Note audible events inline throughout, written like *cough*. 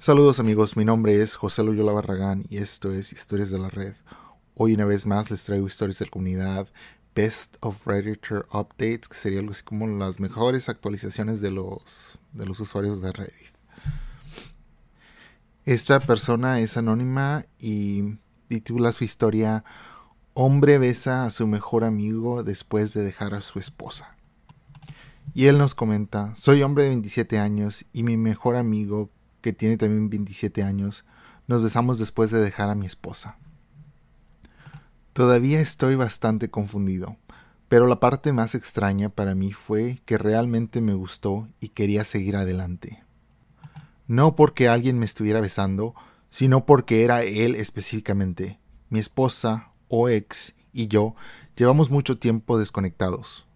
Saludos amigos, mi nombre es José Loyola Barragán y esto es Historias de la Red. Hoy una vez más les traigo historias de la comunidad, Best of Redditor Updates, que sería algo así como las mejores actualizaciones de los, de los usuarios de Reddit. Esta persona es anónima y titula su historia Hombre besa a su mejor amigo después de dejar a su esposa. Y él nos comenta, soy hombre de 27 años y mi mejor amigo que tiene también 27 años, nos besamos después de dejar a mi esposa. Todavía estoy bastante confundido, pero la parte más extraña para mí fue que realmente me gustó y quería seguir adelante. No porque alguien me estuviera besando, sino porque era él específicamente. Mi esposa, o ex, y yo llevamos mucho tiempo desconectados.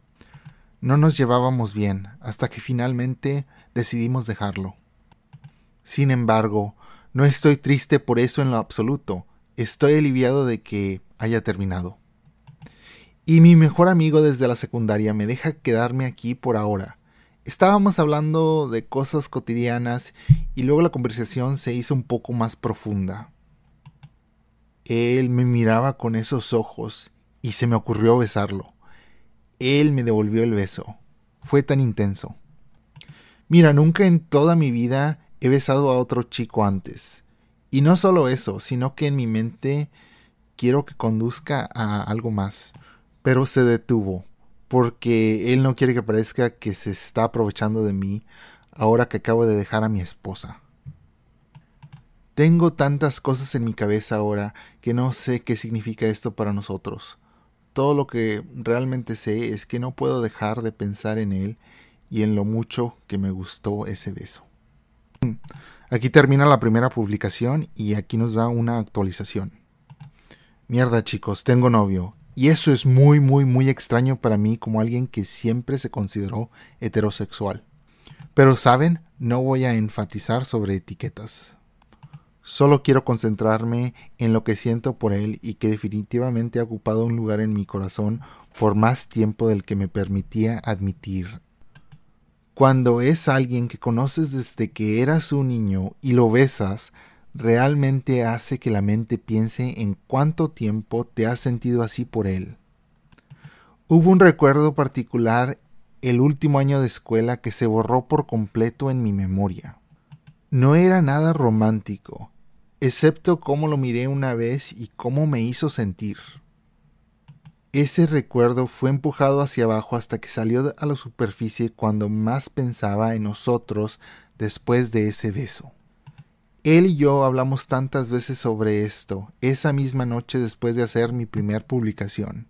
No nos llevábamos bien hasta que finalmente decidimos dejarlo. Sin embargo, no estoy triste por eso en lo absoluto. Estoy aliviado de que haya terminado. Y mi mejor amigo desde la secundaria me deja quedarme aquí por ahora. Estábamos hablando de cosas cotidianas y luego la conversación se hizo un poco más profunda. Él me miraba con esos ojos y se me ocurrió besarlo. Él me devolvió el beso. Fue tan intenso. Mira, nunca en toda mi vida he besado a otro chico antes. Y no solo eso, sino que en mi mente quiero que conduzca a algo más. Pero se detuvo, porque él no quiere que parezca que se está aprovechando de mí ahora que acabo de dejar a mi esposa. Tengo tantas cosas en mi cabeza ahora que no sé qué significa esto para nosotros. Todo lo que realmente sé es que no puedo dejar de pensar en él y en lo mucho que me gustó ese beso. Aquí termina la primera publicación y aquí nos da una actualización. Mierda chicos, tengo novio. Y eso es muy, muy, muy extraño para mí como alguien que siempre se consideró heterosexual. Pero saben, no voy a enfatizar sobre etiquetas. Solo quiero concentrarme en lo que siento por él y que definitivamente ha ocupado un lugar en mi corazón por más tiempo del que me permitía admitir cuando es alguien que conoces desde que eras un niño y lo besas, realmente hace que la mente piense en cuánto tiempo te has sentido así por él. Hubo un recuerdo particular el último año de escuela que se borró por completo en mi memoria. No era nada romántico, excepto cómo lo miré una vez y cómo me hizo sentir. Ese recuerdo fue empujado hacia abajo hasta que salió a la superficie cuando más pensaba en nosotros después de ese beso. Él y yo hablamos tantas veces sobre esto, esa misma noche después de hacer mi primer publicación.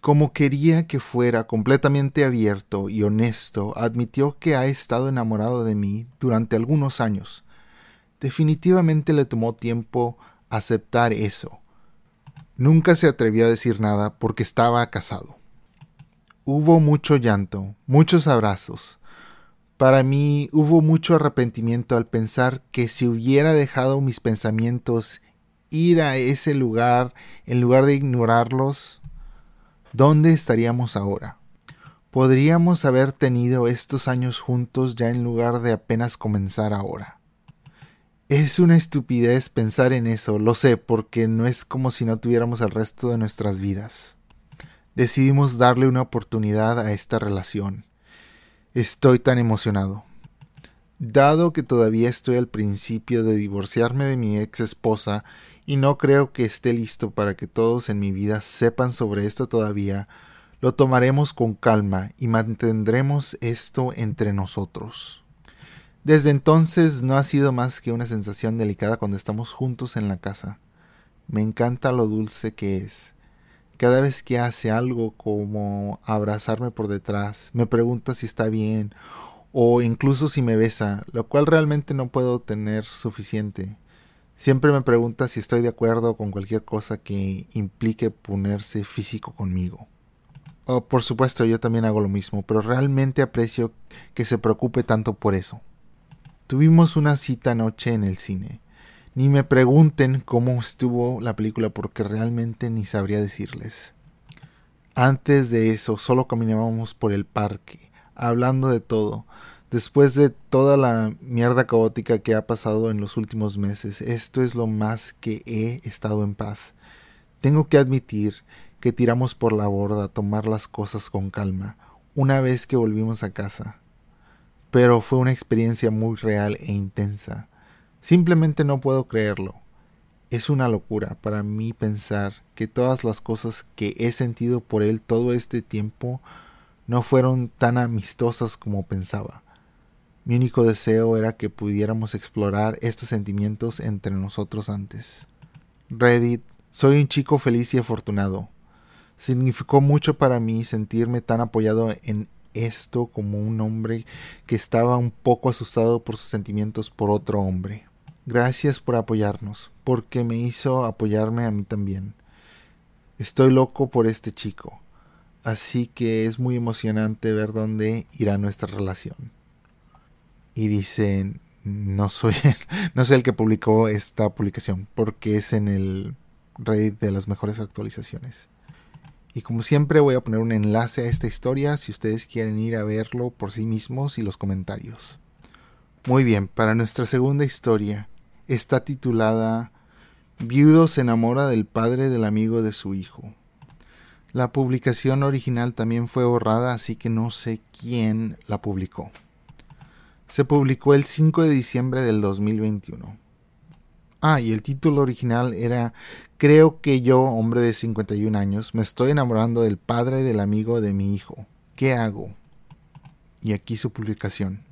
Como quería que fuera completamente abierto y honesto, admitió que ha estado enamorado de mí durante algunos años. Definitivamente le tomó tiempo aceptar eso, Nunca se atrevió a decir nada porque estaba casado. Hubo mucho llanto, muchos abrazos. Para mí hubo mucho arrepentimiento al pensar que si hubiera dejado mis pensamientos ir a ese lugar en lugar de ignorarlos, ¿dónde estaríamos ahora? Podríamos haber tenido estos años juntos ya en lugar de apenas comenzar ahora. Es una estupidez pensar en eso, lo sé, porque no es como si no tuviéramos el resto de nuestras vidas. Decidimos darle una oportunidad a esta relación. Estoy tan emocionado. Dado que todavía estoy al principio de divorciarme de mi ex esposa y no creo que esté listo para que todos en mi vida sepan sobre esto todavía, lo tomaremos con calma y mantendremos esto entre nosotros. Desde entonces no ha sido más que una sensación delicada cuando estamos juntos en la casa. Me encanta lo dulce que es. Cada vez que hace algo como abrazarme por detrás, me pregunta si está bien o incluso si me besa, lo cual realmente no puedo tener suficiente. Siempre me pregunta si estoy de acuerdo con cualquier cosa que implique ponerse físico conmigo. Oh, por supuesto, yo también hago lo mismo, pero realmente aprecio que se preocupe tanto por eso. Tuvimos una cita anoche en el cine. Ni me pregunten cómo estuvo la película porque realmente ni sabría decirles. Antes de eso solo caminábamos por el parque, hablando de todo, Después de toda la mierda caótica que ha pasado en los últimos meses, esto es lo más que he estado en paz. Tengo que admitir que tiramos por la borda tomar las cosas con calma una vez que volvimos a casa. Pero fue una experiencia muy real e intensa. Simplemente no puedo creerlo. Es una locura para mí pensar que todas las cosas que he sentido por él todo este tiempo no fueron tan amistosas como pensaba. Mi único deseo era que pudiéramos explorar estos sentimientos entre nosotros antes. Reddit, soy un chico feliz y afortunado. Significó mucho para mí sentirme tan apoyado en esto como un hombre que estaba un poco asustado por sus sentimientos por otro hombre. Gracias por apoyarnos, porque me hizo apoyarme a mí también. Estoy loco por este chico, así que es muy emocionante ver dónde irá nuestra relación y dice, no soy, *laughs* no soy el que publicó esta publicación, porque es en el Reddit de las mejores actualizaciones. Y como siempre voy a poner un enlace a esta historia si ustedes quieren ir a verlo por sí mismos y los comentarios. Muy bien, para nuestra segunda historia está titulada Viudo se enamora del padre del amigo de su hijo. La publicación original también fue borrada, así que no sé quién la publicó se publicó el 5 de diciembre del 2021. Ah, y el título original era Creo que yo, hombre de 51 años, me estoy enamorando del padre del amigo de mi hijo. ¿Qué hago? Y aquí su publicación.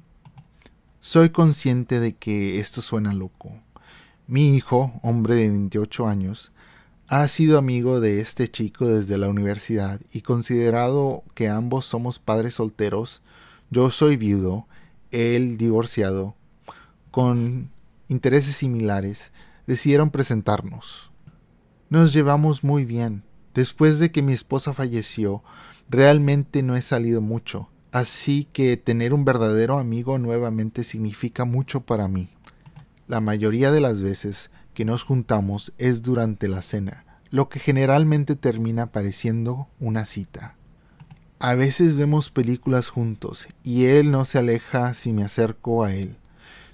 Soy consciente de que esto suena loco. Mi hijo, hombre de 28 años, ha sido amigo de este chico desde la universidad y considerado que ambos somos padres solteros, yo soy viudo él divorciado, con intereses similares, decidieron presentarnos. Nos llevamos muy bien. Después de que mi esposa falleció, realmente no he salido mucho, así que tener un verdadero amigo nuevamente significa mucho para mí. La mayoría de las veces que nos juntamos es durante la cena, lo que generalmente termina pareciendo una cita. A veces vemos películas juntos y él no se aleja si me acerco a él.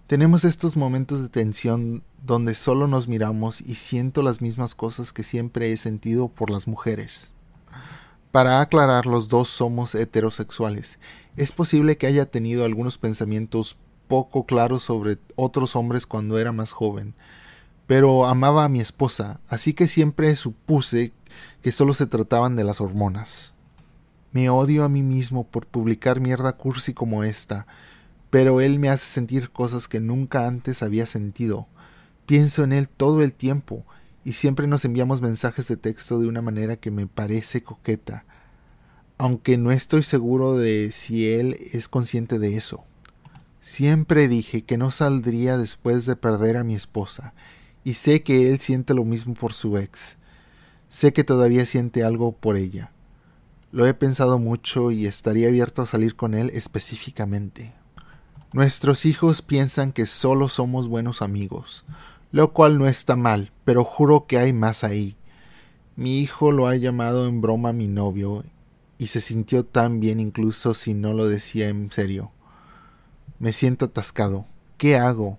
Tenemos estos momentos de tensión donde solo nos miramos y siento las mismas cosas que siempre he sentido por las mujeres. Para aclarar, los dos somos heterosexuales. Es posible que haya tenido algunos pensamientos poco claros sobre otros hombres cuando era más joven, pero amaba a mi esposa, así que siempre supuse que solo se trataban de las hormonas. Me odio a mí mismo por publicar mierda cursi como esta, pero él me hace sentir cosas que nunca antes había sentido. Pienso en él todo el tiempo, y siempre nos enviamos mensajes de texto de una manera que me parece coqueta, aunque no estoy seguro de si él es consciente de eso. Siempre dije que no saldría después de perder a mi esposa, y sé que él siente lo mismo por su ex. Sé que todavía siente algo por ella. Lo he pensado mucho y estaría abierto a salir con él específicamente. Nuestros hijos piensan que solo somos buenos amigos, lo cual no está mal, pero juro que hay más ahí. Mi hijo lo ha llamado en broma mi novio y se sintió tan bien incluso si no lo decía en serio. Me siento atascado. ¿Qué hago?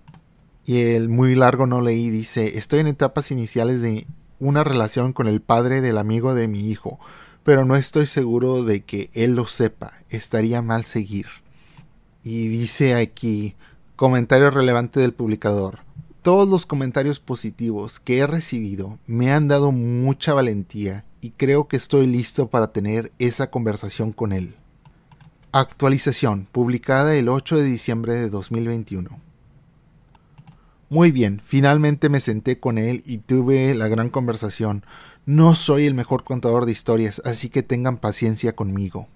Y el muy largo no leí dice, estoy en etapas iniciales de una relación con el padre del amigo de mi hijo pero no estoy seguro de que él lo sepa. Estaría mal seguir. Y dice aquí, comentario relevante del publicador. Todos los comentarios positivos que he recibido me han dado mucha valentía y creo que estoy listo para tener esa conversación con él. Actualización, publicada el 8 de diciembre de 2021. Muy bien, finalmente me senté con él y tuve la gran conversación. No soy el mejor contador de historias, así que tengan paciencia conmigo.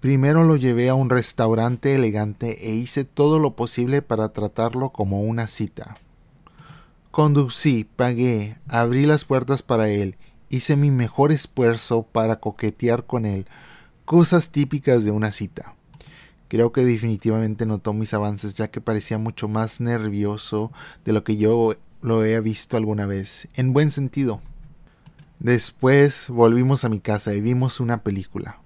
Primero lo llevé a un restaurante elegante e hice todo lo posible para tratarlo como una cita. Conducí, pagué, abrí las puertas para él, hice mi mejor esfuerzo para coquetear con él, cosas típicas de una cita. Creo que definitivamente notó mis avances ya que parecía mucho más nervioso de lo que yo lo he visto alguna vez, en buen sentido. Después volvimos a mi casa y vimos una película.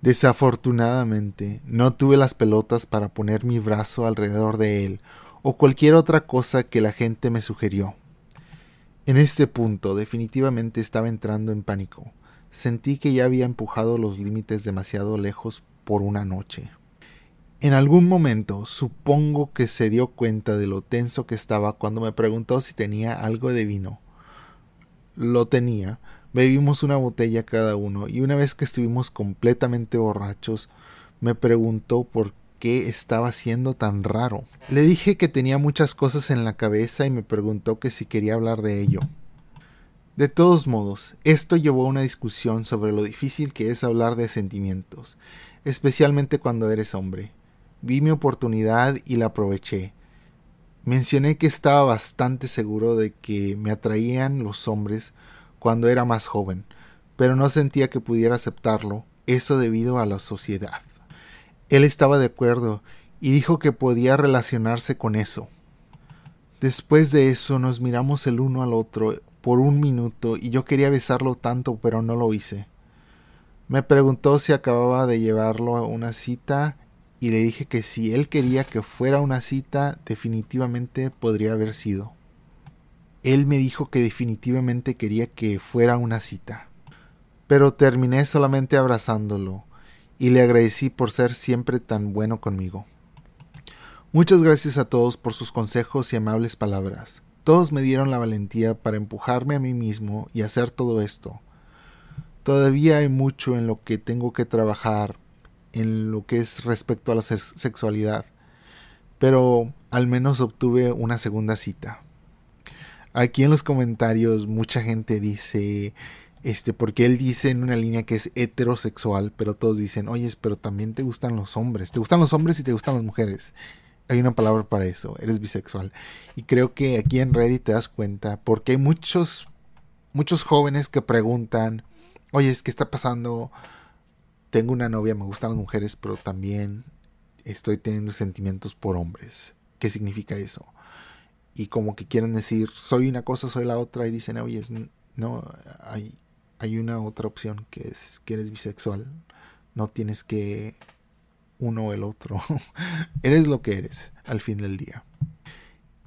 Desafortunadamente, no tuve las pelotas para poner mi brazo alrededor de él o cualquier otra cosa que la gente me sugirió. En este punto definitivamente estaba entrando en pánico. Sentí que ya había empujado los límites demasiado lejos por una noche. En algún momento supongo que se dio cuenta de lo tenso que estaba cuando me preguntó si tenía algo de vino. Lo tenía. Bebimos una botella cada uno y una vez que estuvimos completamente borrachos me preguntó por qué estaba siendo tan raro. Le dije que tenía muchas cosas en la cabeza y me preguntó que si quería hablar de ello. De todos modos, esto llevó a una discusión sobre lo difícil que es hablar de sentimientos, especialmente cuando eres hombre. Vi mi oportunidad y la aproveché. Mencioné que estaba bastante seguro de que me atraían los hombres cuando era más joven, pero no sentía que pudiera aceptarlo, eso debido a la sociedad. Él estaba de acuerdo y dijo que podía relacionarse con eso. Después de eso nos miramos el uno al otro por un minuto y yo quería besarlo tanto pero no lo hice. Me preguntó si acababa de llevarlo a una cita y le dije que si él quería que fuera una cita, definitivamente podría haber sido. Él me dijo que definitivamente quería que fuera una cita. Pero terminé solamente abrazándolo y le agradecí por ser siempre tan bueno conmigo. Muchas gracias a todos por sus consejos y amables palabras. Todos me dieron la valentía para empujarme a mí mismo y hacer todo esto. Todavía hay mucho en lo que tengo que trabajar en lo que es respecto a la sexualidad, pero al menos obtuve una segunda cita. Aquí en los comentarios mucha gente dice, este, porque él dice en una línea que es heterosexual, pero todos dicen, oye, pero también te gustan los hombres, te gustan los hombres y te gustan las mujeres. Hay una palabra para eso, eres bisexual. Y creo que aquí en Reddit te das cuenta, porque hay muchos, muchos jóvenes que preguntan, oye, ¿qué está pasando? tengo una novia, me gustan las mujeres, pero también estoy teniendo sentimientos por hombres. ¿Qué significa eso? Y como que quieren decir, soy una cosa, soy la otra, y dicen, oye, no, hay, hay una otra opción que es que eres bisexual. No tienes que uno o el otro. *laughs* eres lo que eres al fin del día.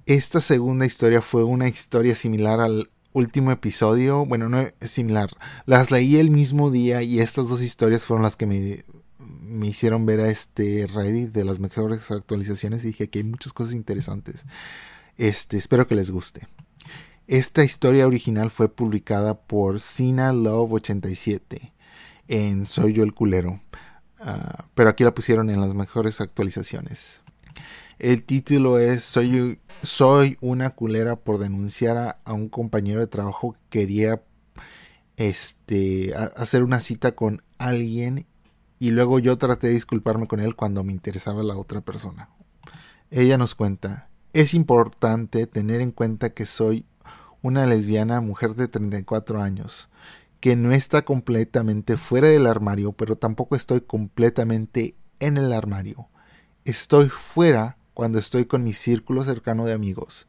Esta segunda historia fue una historia similar al último episodio, bueno, no es similar, las leí el mismo día y estas dos historias fueron las que me, me hicieron ver a este Reddit de las mejores actualizaciones y dije que hay muchas cosas interesantes. Este, espero que les guste. Esta historia original fue publicada por Sina Love 87 en Soy yo el culero, ah, pero aquí la pusieron en las mejores actualizaciones. El título es Soy, soy una culera por denunciar a, un compañero de trabajo que quería este, hacer una cita con alguien y luego yo traté de disculparme con él cuando me interesaba la otra persona. Ella nos cuenta, es importante tener en cuenta que soy una lesbiana mujer de 34 años, que no está completamente fuera del armario, pero tampoco estoy completamente en el armario. Estoy fuera cuando estoy con mi círculo cercano de amigos.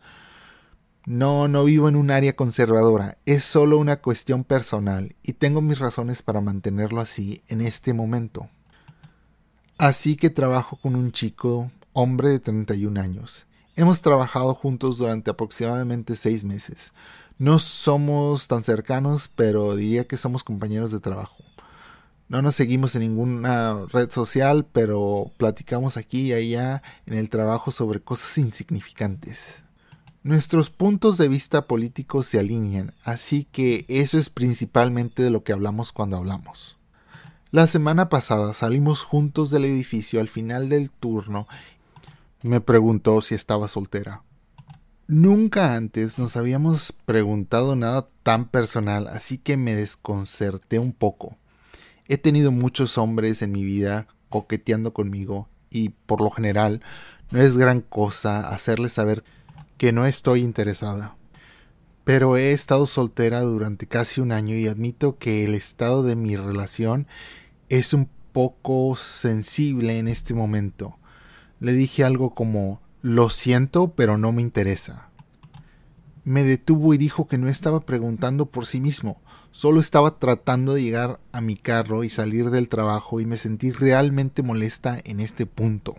No, no vivo en un área conservadora, es solo una cuestión personal y tengo mis razones para mantenerlo así en este momento. Así que trabajo con un chico, hombre de 31 años. Hemos trabajado juntos durante aproximadamente seis meses. No somos tan cercanos, pero diría que somos compañeros de trabajo. No nos seguimos en ninguna red social, pero platicamos aquí y allá en el trabajo sobre cosas insignificantes. Nuestros puntos de vista políticos se alinean, así que eso es principalmente de lo que hablamos cuando hablamos. La semana pasada salimos juntos del edificio al final del turno. Me preguntó si estaba soltera. Nunca antes nos habíamos preguntado nada tan personal, así que me desconcerté un poco. He tenido muchos hombres en mi vida coqueteando conmigo y por lo general no es gran cosa hacerles saber que no estoy interesada. Pero he estado soltera durante casi un año y admito que el estado de mi relación es un poco sensible en este momento. Le dije algo como lo siento, pero no me interesa. Me detuvo y dijo que no estaba preguntando por sí mismo, Solo estaba tratando de llegar a mi carro y salir del trabajo y me sentí realmente molesta en este punto.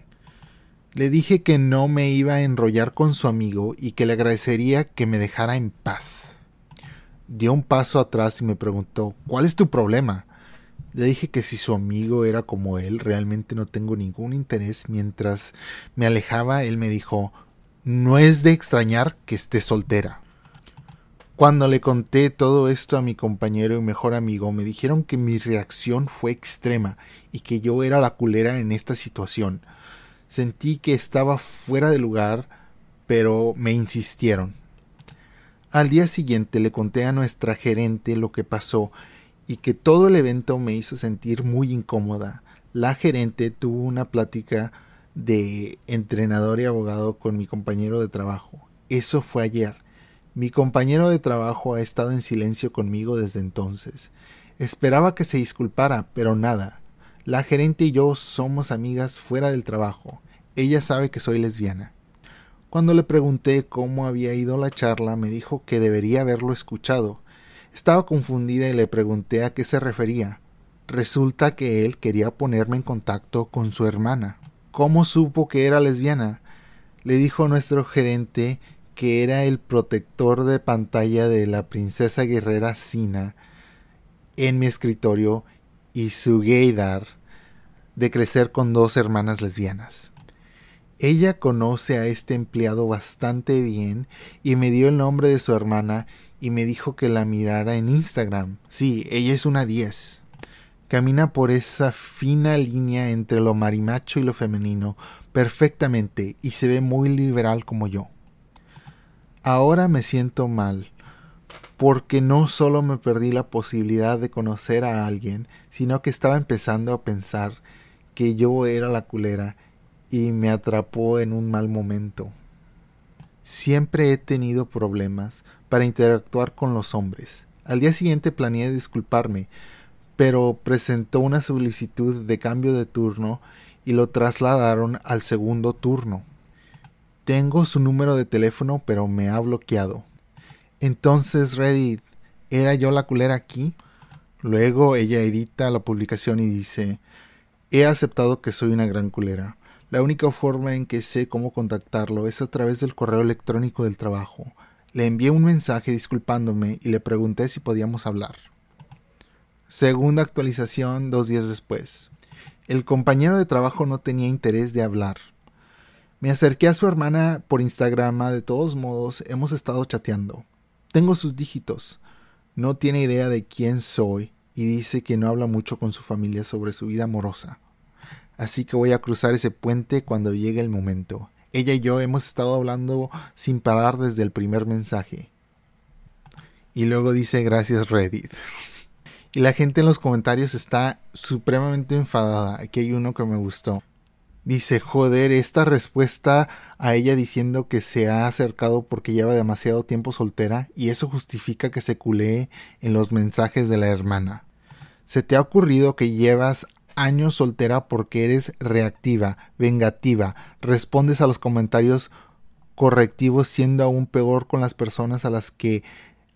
Le dije que no me iba a enrollar con su amigo y que le agradecería que me dejara en paz. Dio un paso atrás y me preguntó ¿Cuál es tu problema? Le dije que si su amigo era como él, realmente no tengo ningún interés. Mientras me alejaba, él me dijo No es de extrañar que esté soltera. Cuando le conté todo esto a mi compañero y mejor amigo, me dijeron que mi reacción fue extrema y que yo era la culera en esta situación. Sentí que estaba fuera de lugar, pero me insistieron. Al día siguiente le conté a nuestra gerente lo que pasó y que todo el evento me hizo sentir muy incómoda. La gerente tuvo una plática de entrenador y abogado con mi compañero de trabajo. Eso fue ayer. Mi compañero de trabajo ha estado en silencio conmigo desde entonces. Esperaba que se disculpara, pero nada. La gerente y yo somos amigas fuera del trabajo. Ella sabe que soy lesbiana. Cuando le pregunté cómo había ido la charla, me dijo que debería haberlo escuchado. Estaba confundida y le pregunté a qué se refería. Resulta que él quería ponerme en contacto con su hermana. ¿Cómo supo que era lesbiana? Le dijo nuestro gerente que era el protector de pantalla de la princesa guerrera Sina en mi escritorio y su gaydar de crecer con dos hermanas lesbianas. Ella conoce a este empleado bastante bien y me dio el nombre de su hermana y me dijo que la mirara en Instagram. Sí, ella es una 10. Camina por esa fina línea entre lo marimacho y lo femenino perfectamente y se ve muy liberal como yo. Ahora me siento mal, porque no solo me perdí la posibilidad de conocer a alguien, sino que estaba empezando a pensar que yo era la culera y me atrapó en un mal momento. Siempre he tenido problemas para interactuar con los hombres. Al día siguiente planeé disculparme, pero presentó una solicitud de cambio de turno y lo trasladaron al segundo turno. Tengo su número de teléfono, pero me ha bloqueado. Entonces Reddit, ¿era yo la culera aquí? Luego ella edita la publicación y dice, he aceptado que soy una gran culera. La única forma en que sé cómo contactarlo es a través del correo electrónico del trabajo. Le envié un mensaje disculpándome y le pregunté si podíamos hablar. Segunda actualización dos días después. El compañero de trabajo no tenía interés de hablar. Me acerqué a su hermana por Instagram, de todos modos hemos estado chateando. Tengo sus dígitos. No tiene idea de quién soy y dice que no habla mucho con su familia sobre su vida amorosa así que voy a cruzar ese puente cuando llegue el momento. Ella y yo hemos estado hablando sin parar desde el primer mensaje. Y luego dice gracias Reddit. Y la gente en los comentarios está supremamente enfadada. Aquí hay uno que me gustó. Dice, joder, esta respuesta a ella diciendo que se ha acercado porque lleva demasiado tiempo soltera y eso justifica que se culee en los mensajes de la hermana. ¿Se te ha ocurrido que llevas años soltera porque eres reactiva, vengativa, respondes a los comentarios correctivos siendo aún peor con las personas a las que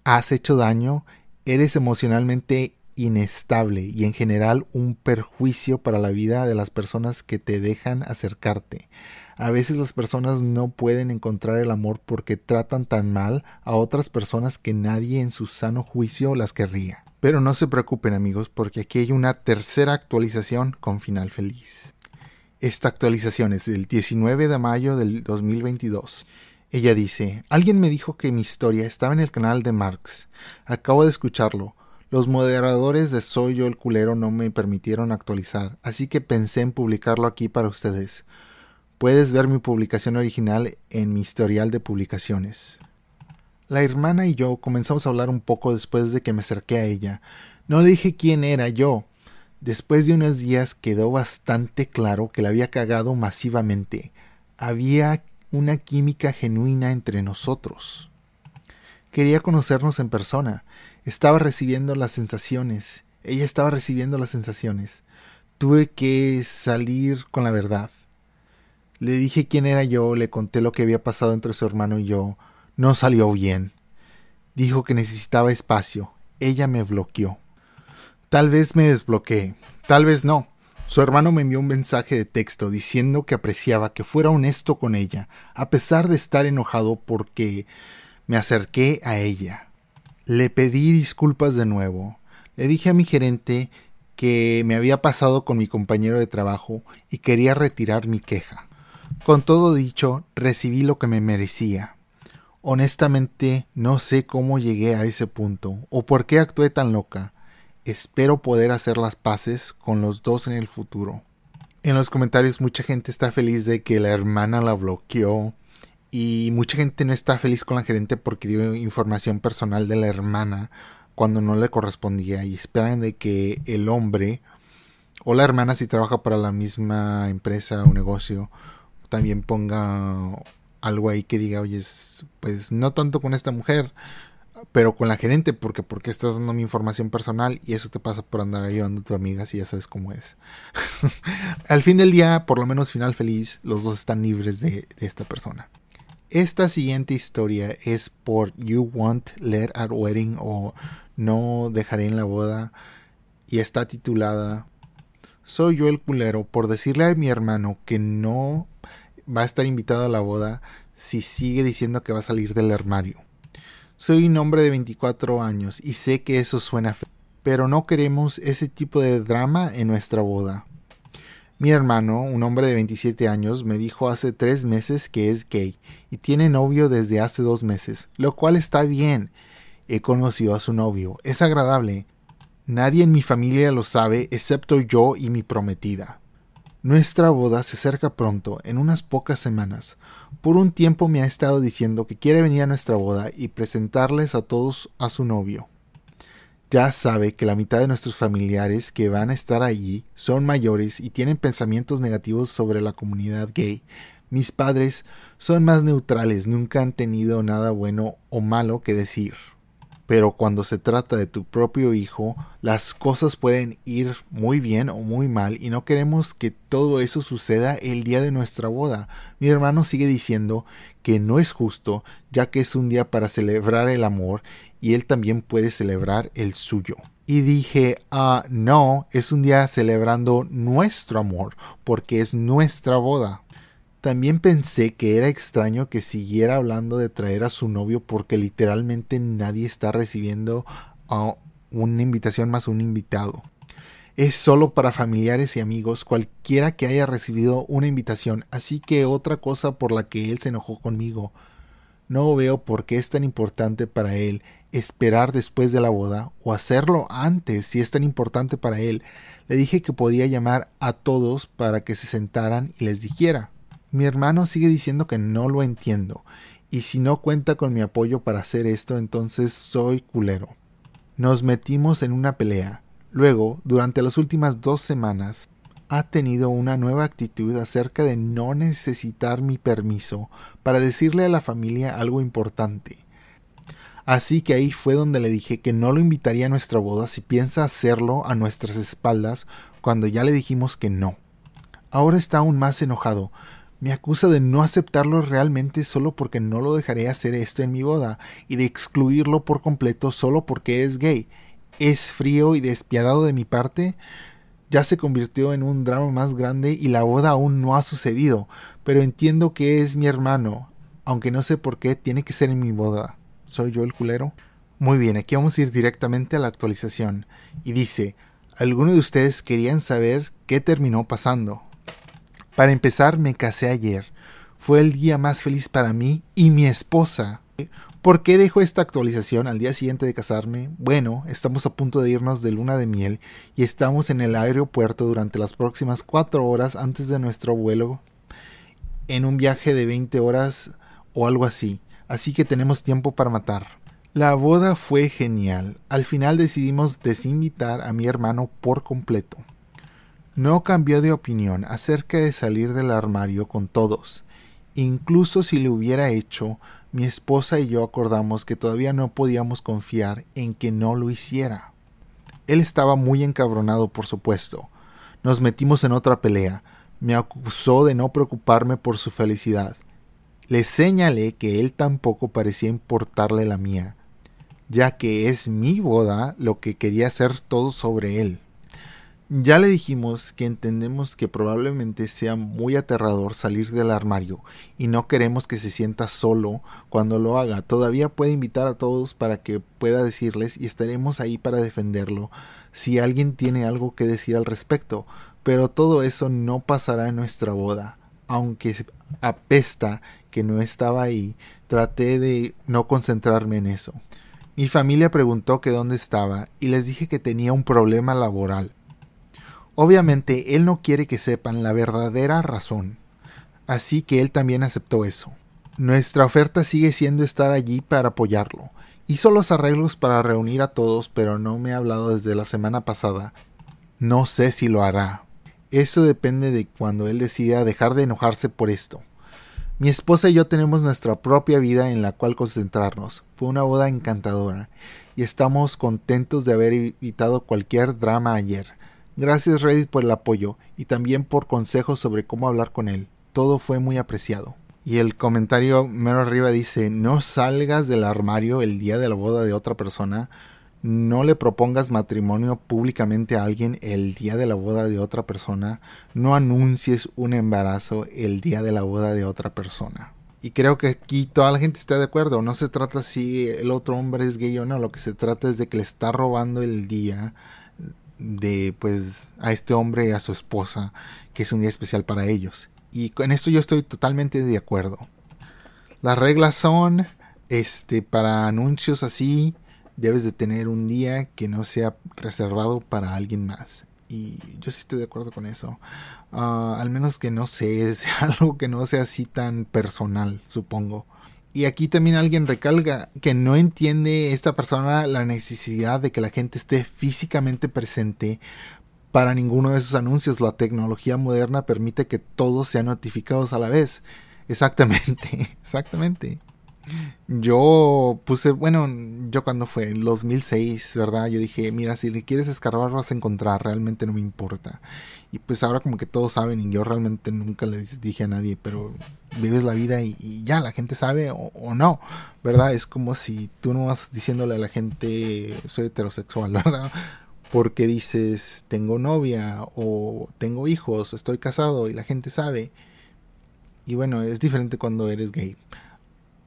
has hecho daño, eres emocionalmente inestable y en general un perjuicio para la vida de las personas que te dejan acercarte. A veces las personas no pueden encontrar el amor porque tratan tan mal a otras personas que nadie en su sano juicio las querría. Pero no se preocupen amigos porque aquí hay una tercera actualización con final feliz. Esta actualización es del 19 de mayo del 2022. Ella dice, alguien me dijo que mi historia estaba en el canal de Marx. Acabo de escucharlo. Los moderadores de Soy yo el culero no me permitieron actualizar, así que pensé en publicarlo aquí para ustedes. Puedes ver mi publicación original en mi historial de publicaciones. La hermana y yo comenzamos a hablar un poco después de que me acerqué a ella. No le dije quién era yo. Después de unos días quedó bastante claro que la había cagado masivamente. Había una química genuina entre nosotros. Quería conocernos en persona. Estaba recibiendo las sensaciones. Ella estaba recibiendo las sensaciones. Tuve que salir con la verdad. Le dije quién era yo, le conté lo que había pasado entre su hermano y yo, no salió bien. Dijo que necesitaba espacio. ella me bloqueó. Tal vez me desbloqueé, tal vez no. Su hermano me envió un mensaje de texto diciendo que apreciaba que fuera honesto con ella, a pesar de estar enojado porque me acerqué a ella. Le pedí disculpas de nuevo. Le dije a mi gerente que me había pasado con mi compañero de trabajo y quería retirar mi queja. Con todo dicho, recibí lo que me merecía. Honestamente, no sé cómo llegué a ese punto o por qué actué tan loca. Espero poder hacer las paces con los dos en el futuro. En los comentarios mucha gente está feliz de que la hermana la bloqueó y mucha gente no está feliz con la gerente porque dio información personal de la hermana cuando no le correspondía y esperan de que el hombre o la hermana si trabaja para la misma empresa o negocio también ponga algo ahí que diga, oye, pues no tanto con esta mujer, pero con la gerente, porque porque estás dando mi información personal y eso te pasa por andar ayudando a tu amiga si ya sabes cómo es. *laughs* Al fin del día, por lo menos final feliz, los dos están libres de, de esta persona. Esta siguiente historia es por You Want Let at Wedding o No Dejaré en la Boda y está titulada Soy yo el culero por decirle a mi hermano que no va a estar invitado a la boda si sigue diciendo que va a salir del armario. Soy un hombre de 24 años y sé que eso suena feo, pero no queremos ese tipo de drama en nuestra boda. Mi hermano, un hombre de 27 años, me dijo hace tres meses que es gay y tiene novio desde hace dos meses, lo cual está bien. He conocido a su novio, es agradable. Nadie en mi familia lo sabe excepto yo y mi prometida. Nuestra boda se acerca pronto, en unas pocas semanas. Por un tiempo me ha estado diciendo que quiere venir a nuestra boda y presentarles a todos a su novio ya sabe que la mitad de nuestros familiares que van a estar allí son mayores y tienen pensamientos negativos sobre la comunidad gay. Mis padres son más neutrales, nunca han tenido nada bueno o malo que decir. Pero cuando se trata de tu propio hijo, las cosas pueden ir muy bien o muy mal y no queremos que todo eso suceda el día de nuestra boda. Mi hermano sigue diciendo que no es justo, ya que es un día para celebrar el amor y él también puede celebrar el suyo. Y dije, ah, no, es un día celebrando nuestro amor, porque es nuestra boda. También pensé que era extraño que siguiera hablando de traer a su novio porque literalmente nadie está recibiendo una invitación más un invitado. Es solo para familiares y amigos, cualquiera que haya recibido una invitación, así que otra cosa por la que él se enojó conmigo. No veo por qué es tan importante para él esperar después de la boda o hacerlo antes si es tan importante para él. Le dije que podía llamar a todos para que se sentaran y les dijera. Mi hermano sigue diciendo que no lo entiendo, y si no cuenta con mi apoyo para hacer esto, entonces soy culero. Nos metimos en una pelea. Luego, durante las últimas dos semanas, ha tenido una nueva actitud acerca de no necesitar mi permiso para decirle a la familia algo importante. Así que ahí fue donde le dije que no lo invitaría a nuestra boda si piensa hacerlo a nuestras espaldas cuando ya le dijimos que no. Ahora está aún más enojado, me acusa de no aceptarlo realmente solo porque no lo dejaré hacer esto en mi boda y de excluirlo por completo solo porque es gay. ¿Es frío y despiadado de mi parte? Ya se convirtió en un drama más grande y la boda aún no ha sucedido, pero entiendo que es mi hermano, aunque no sé por qué tiene que ser en mi boda. ¿Soy yo el culero? Muy bien, aquí vamos a ir directamente a la actualización. Y dice, ¿alguno de ustedes querían saber qué terminó pasando? Para empezar, me casé ayer. Fue el día más feliz para mí y mi esposa. ¿Por qué dejo esta actualización al día siguiente de casarme? Bueno, estamos a punto de irnos de luna de miel y estamos en el aeropuerto durante las próximas cuatro horas antes de nuestro vuelo en un viaje de 20 horas o algo así, así que tenemos tiempo para matar. La boda fue genial. Al final decidimos desinvitar a mi hermano por completo. No cambió de opinión acerca de salir del armario con todos. Incluso si lo hubiera hecho, mi esposa y yo acordamos que todavía no podíamos confiar en que no lo hiciera. Él estaba muy encabronado, por supuesto. Nos metimos en otra pelea. Me acusó de no preocuparme por su felicidad. Le señalé que él tampoco parecía importarle la mía. ya que es mi boda lo que quería hacer todo sobre él. Ya le dijimos que entendemos que probablemente sea muy aterrador salir del armario y no queremos que se sienta solo cuando lo haga. Todavía puede invitar a todos para que pueda decirles y estaremos ahí para defenderlo si alguien tiene algo que decir al respecto. Pero todo eso no pasará en nuestra boda. Aunque apesta que no estaba ahí, traté de no concentrarme en eso. Mi familia preguntó que dónde estaba y les dije que tenía un problema laboral. Obviamente él no quiere que sepan la verdadera razón, así que él también aceptó eso. Nuestra oferta sigue siendo estar allí para apoyarlo. Hizo los arreglos para reunir a todos, pero no me ha hablado desde la semana pasada. No sé si lo hará. Eso depende de cuando él decida dejar de enojarse por esto. Mi esposa y yo tenemos nuestra propia vida en la cual concentrarnos. Fue una boda encantadora y estamos contentos de haber evitado cualquier drama ayer. Gracias Reddit por el apoyo y también por consejos sobre cómo hablar con él. Todo fue muy apreciado. Y el comentario mero arriba dice, no salgas del armario el día de la boda de otra persona, no le propongas matrimonio públicamente a alguien el día de la boda de otra persona, no anuncies un embarazo el día de la boda de otra persona. Y creo que aquí toda la gente está de acuerdo, no se trata si el otro hombre es gay o no, lo que se trata es de que le está robando el día de pues a este hombre y a su esposa, que es un día especial para ellos. Y con esto yo estoy totalmente de acuerdo. Las reglas son este para anuncios así debes de tener un día que no sea reservado para alguien más. Y yo sí estoy de acuerdo con eso. Ah, al menos que no sé, es *laughs* algo que no sea así tan personal, supongo. Y aquí también alguien recalga que no entiende esta persona la necesidad de que la gente esté físicamente presente para ninguno de esos anuncios. La tecnología moderna permite que todos sean notificados a la vez. Exactamente, *laughs* exactamente. Yo puse, bueno, yo cuando fue en 2006, ¿verdad? Yo dije, mira, si le quieres escarbar vas a encontrar, realmente no me importa. Y pues ahora como que todos saben y yo realmente nunca les dije a nadie, pero vives la vida y, ya, la gente sabe o, no, ¿verdad? Es como si tú no vas diciéndole a la gente, soy heterosexual, *laughs* ¿verdad? Porque dices, tengo novia o tengo hijos o estoy casado y la gente sabe. Y bueno, es diferente cuando eres gay.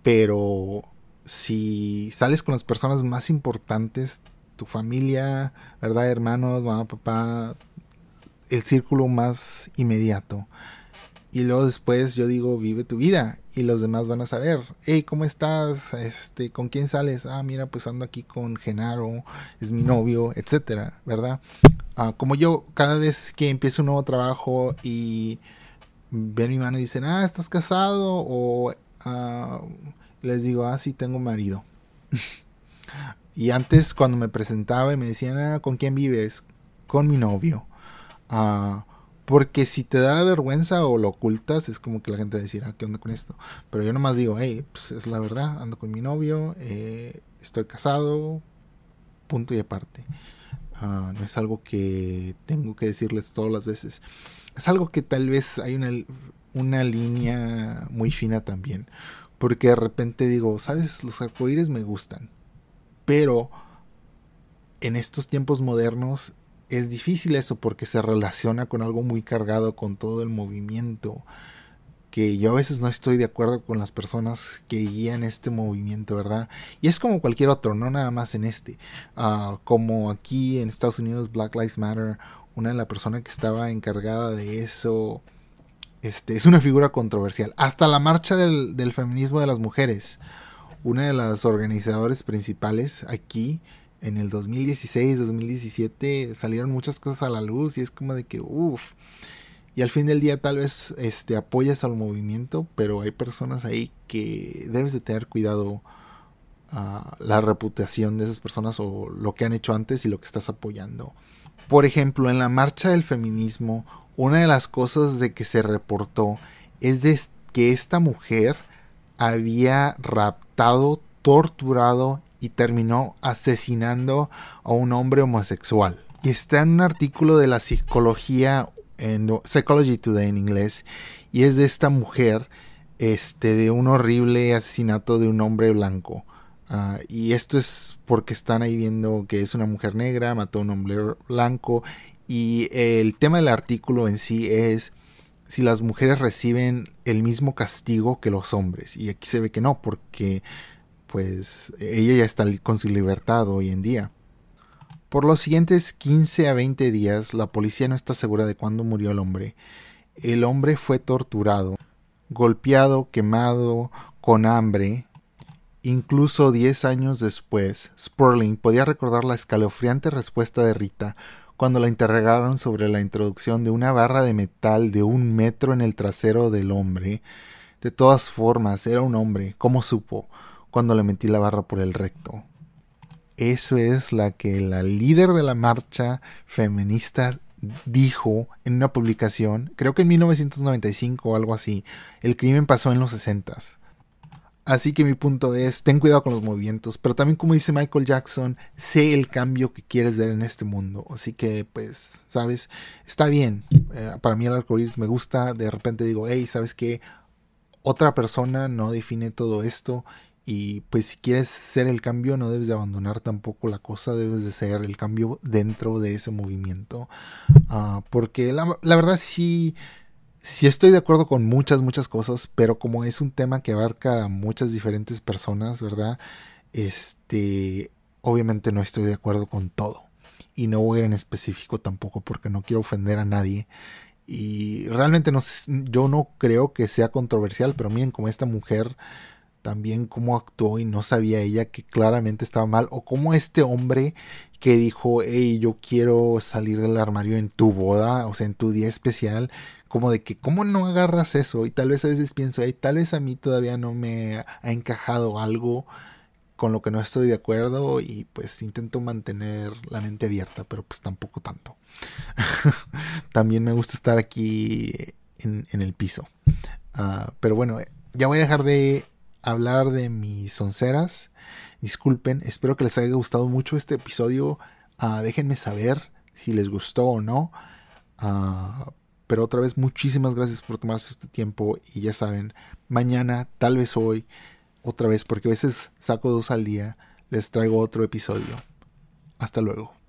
Pero si sales con las personas más importantes, tu familia, ¿verdad? Hermanos, mamá, papá, el círculo más inmediato. Y luego después yo digo, vive tu vida. Y los demás van a saber, hey, ¿cómo estás? Este, ¿con quién sales? Ah, mira, pues ando aquí con Genaro, es mi novio, etcétera, ¿verdad? Ah, como yo, cada vez que empiezo un nuevo trabajo y ven mi mano y dicen, ah, ¿estás casado? O les digo, ah, sí, tengo marido. *laughs* y antes cuando me presentaba y me decían, ah, ¿con quién vives? Con mi novio. Ah, porque si te da vergüenza o lo ocultas, es como que la gente va a decir, ah, ¿qué onda con esto? Pero yo nomás digo, hey, pues es la verdad, ando con mi novio, eh, estoy casado, punto y aparte. Ah, no es algo que tengo que decirles todas las veces. Es algo que tal vez hay una, una línea muy fina también. Porque de repente digo, ¿sabes? Los arcoíris me gustan. Pero en estos tiempos modernos es difícil eso porque se relaciona con algo muy cargado con todo el movimiento que yo a veces no estoy de acuerdo con las personas que guían este movimiento, ¿verdad? Y es como cualquier otro, no nada más en este. Ah, como aquí en Estados Unidos, Black Lives Matter, una de las personas que estaba encargada de eso, este, es una figura controversial. Hasta la marcha del, del feminismo de las mujeres, una de las organizadores principales aquí en el 2016, 2017 salieron muchas cosas a la luz y es como de que, uff, y al fin del día tal vez este, apoyas al movimiento, pero hay personas ahí que debes de tener cuidado a la reputación de esas personas o lo que han hecho antes y lo que estás apoyando. Por ejemplo, en la marcha del feminismo, una de las cosas de que se reportó es de que esta mujer había raptado, torturado y terminó asesinando a un hombre homosexual. Y está en un artículo de la psicología en Psychology Today en inglés y es de esta mujer este de un horrible asesinato de un hombre blanco. Ah, y esto es porque están ahí viendo que es una mujer negra, mató a un hombre blanco. Y el tema del artículo en sí es si las mujeres reciben el mismo castigo que los hombres. Y aquí se ve que no, porque pues ella ya está con su libertad hoy en día. Por los siguientes 15 a 20 días, la policía no está segura de cuándo murió el hombre. El hombre fue torturado, golpeado, quemado, con hambre. Incluso 10 años después, Sperling podía recordar la escalofriante respuesta de Rita cuando la interrogaron sobre la introducción de una barra de metal de un metro en el trasero del hombre. De todas formas, era un hombre, ¿cómo supo? Cuando le metí la barra por el recto. Eso es la que la líder de la marcha feminista dijo en una publicación, creo que en 1995 o algo así, el crimen pasó en los 60 Así que mi punto es, ten cuidado con los movimientos, pero también como dice Michael Jackson, sé el cambio que quieres ver en este mundo. Así que, pues, sabes, está bien. Eh, para mí el arcoíris me gusta, de repente digo, hey, ¿sabes qué? Otra persona no define todo esto y pues si quieres ser el cambio no debes de abandonar tampoco la cosa, debes de ser el cambio dentro de ese movimiento. Ah, porque la, verdad sí, sí estoy de acuerdo con muchas, muchas cosas, pero como es un tema que abarca a muchas diferentes personas, ¿verdad? Este, obviamente no estoy de acuerdo con todo. Y no voy a ir en específico tampoco porque no quiero ofender a nadie. Y realmente no, yo no creo que sea controversial, pero miren como esta mujer también cómo actuó y no sabía ella que claramente estaba mal, o cómo este hombre que dijo, hey, yo quiero salir del armario en tu boda, o sea, en tu día especial, como de que, ¿cómo no agarras eso? Y tal vez a veces pienso, hey, tal vez a mí todavía no me ha encajado algo con lo que no estoy de acuerdo y pues intento mantener la mente abierta, pero pues tampoco tanto. *laughs* También me gusta estar aquí en, el piso. Ah, pero bueno, ya voy a dejar de hablar de mis onceras. Disculpen, espero que les haya gustado mucho este episodio. Ah, déjenme saber si les gustó o no. Ah, pero otra vez, muchísimas gracias por tomarse este tiempo. Y ya saben, mañana, tal vez hoy, otra vez, porque a veces saco dos al día, les traigo otro episodio. Hasta luego.